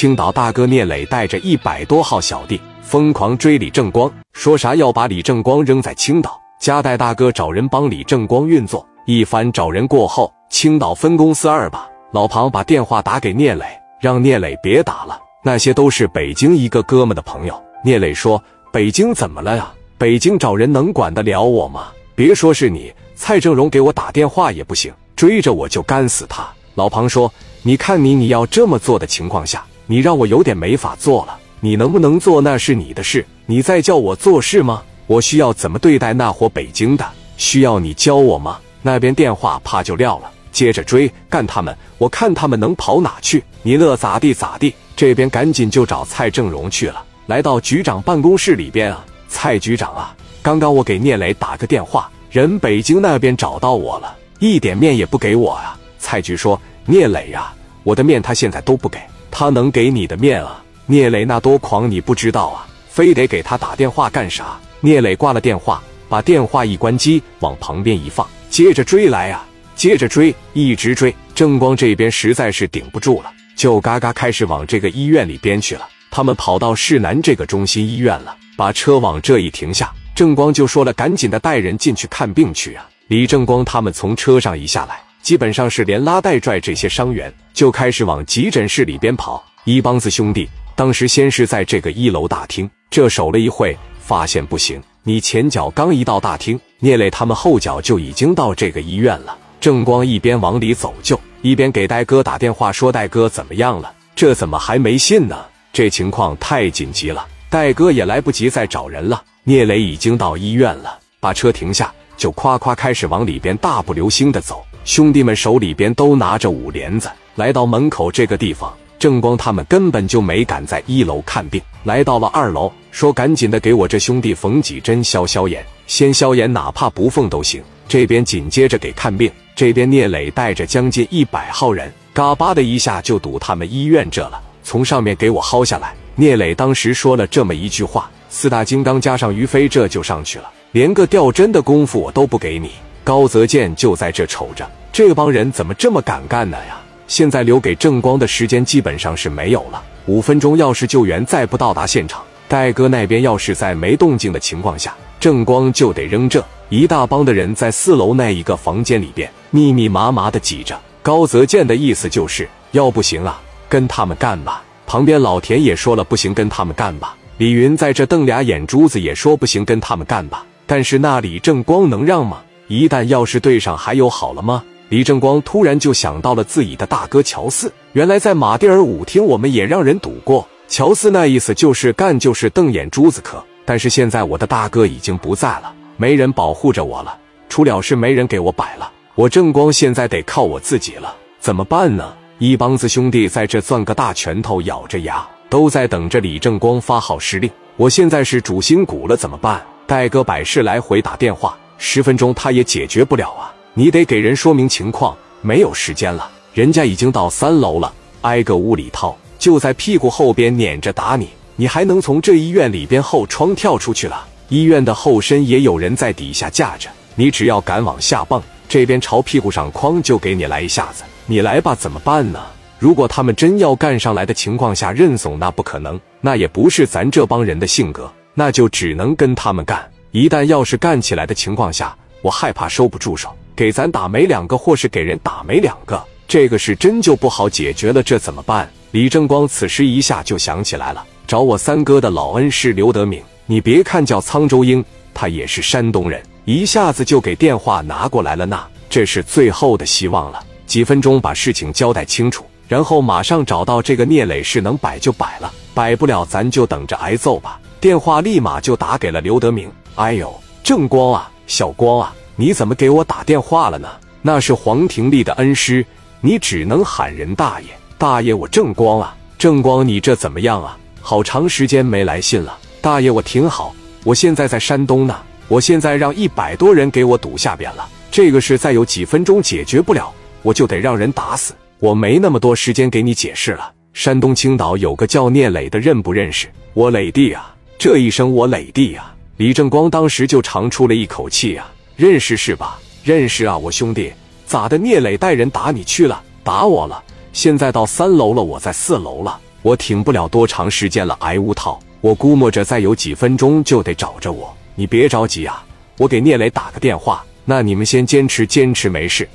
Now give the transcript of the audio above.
青岛大哥聂磊带着一百多号小弟疯狂追李正光，说啥要把李正光扔在青岛。加代大哥找人帮李正光运作，一番找人过后，青岛分公司二把老庞把电话打给聂磊，让聂磊别打了，那些都是北京一个哥们的朋友。聂磊说：“北京怎么了呀？北京找人能管得了我吗？别说是你，蔡正荣给我打电话也不行，追着我就干死他。”老庞说：“你看你你要这么做的情况下，你让我有点没法做了。你能不能做那是你的事，你在叫我做事吗？”我需要怎么对待那伙北京的？需要你教我吗？那边电话啪就撂了，接着追干他们，我看他们能跑哪去？你乐咋地咋地。这边赶紧就找蔡正荣去了，来到局长办公室里边啊，蔡局长啊，刚刚我给聂磊打个电话，人北京那边找到我了，一点面也不给我啊。蔡局说：“聂磊呀，我的面他现在都不给，他能给你的面啊？聂磊那多狂，你不知道啊？非得给他打电话干啥？”聂磊挂了电话，把电话一关机，往旁边一放，接着追来啊，接着追，一直追。正光这边实在是顶不住了，就嘎嘎开始往这个医院里边去了。他们跑到市南这个中心医院了，把车往这一停下，正光就说了：“赶紧的，带人进去看病去啊！”李正光他们从车上一下来，基本上是连拉带拽这些伤员，就开始往急诊室里边跑。一帮子兄弟当时先是在这个一楼大厅这守了一会。发现不行，你前脚刚一到大厅，聂磊他们后脚就已经到这个医院了。正光一边往里走，就一边给戴哥打电话，说：“戴哥怎么样了？这怎么还没信呢？这情况太紧急了。”戴哥也来不及再找人了，聂磊已经到医院了，把车停下，就夸夸开始往里边大步流星的走。兄弟们手里边都拿着五帘子，来到门口这个地方。正光他们根本就没敢在一楼看病，来到了二楼，说：“赶紧的，给我这兄弟缝几针消消炎，先消炎，哪怕不缝都行。”这边紧接着给看病，这边聂磊带着将近一百号人，嘎巴的一下就堵他们医院这了，从上面给我薅下来。聂磊当时说了这么一句话：“四大金刚加上于飞，这就上去了，连个吊针的功夫我都不给你。”高泽健就在这瞅着，这帮人怎么这么敢干呢呀？现在留给正光的时间基本上是没有了。五分钟，要是救援再不到达现场，戴哥那边要是在没动静的情况下，正光就得扔这一大帮的人在四楼那一个房间里边密密麻麻的挤着。高泽健的意思就是要不行啊，跟他们干吧。旁边老田也说了不行，跟他们干吧。李云在这瞪俩眼珠子，也说不行，跟他们干吧。但是那李正光能让吗？一旦要是对上，还有好了吗？李正光突然就想到了自己的大哥乔四，原来在马蒂尔舞厅，我们也让人堵过。乔四那意思就是干就是瞪眼珠子磕。但是现在我的大哥已经不在了，没人保护着我了，出了事没人给我摆了，我正光现在得靠我自己了，怎么办呢？一帮子兄弟在这攥个大拳头，咬着牙，都在等着李正光发号施令。我现在是主心骨了，怎么办？戴哥百事来回打电话，十分钟他也解决不了啊。你得给人说明情况，没有时间了，人家已经到三楼了，挨个屋里掏，就在屁股后边撵着打你，你还能从这医院里边后窗跳出去了？医院的后身也有人在底下架着，你只要敢往下蹦，这边朝屁股上哐就给你来一下子，你来吧，怎么办呢？如果他们真要干上来的情况下认怂，那不可能，那也不是咱这帮人的性格，那就只能跟他们干。一旦要是干起来的情况下，我害怕收不住手。给咱打没两个，或是给人打没两个，这个是真就不好解决了。这怎么办？李正光此时一下就想起来了，找我三哥的老恩师刘德敏。你别看叫沧州鹰，他也是山东人，一下子就给电话拿过来了。那这是最后的希望了，几分钟把事情交代清楚，然后马上找到这个聂磊，是能摆就摆了，摆不了咱就等着挨揍吧。电话立马就打给了刘德明。哎呦，正光啊，小光啊。你怎么给我打电话了呢？那是黄廷立的恩师，你只能喊人大爷。大爷，我正光啊，正光，你这怎么样啊？好长时间没来信了。大爷，我挺好，我现在在山东呢。我现在让一百多人给我堵下边了。这个事再有几分钟解决不了，我就得让人打死。我没那么多时间给你解释了。山东青岛有个叫聂磊的，认不认识？我磊弟啊，这一声我磊弟啊。李正光当时就长出了一口气啊。认识是吧？认识啊，我兄弟，咋的？聂磊带人打你去了，打我了。现在到三楼了，我在四楼了。我挺不了多长时间了。挨屋套，我估摸着再有几分钟就得找着我。你别着急啊，我给聂磊打个电话。那你们先坚持坚持，没事。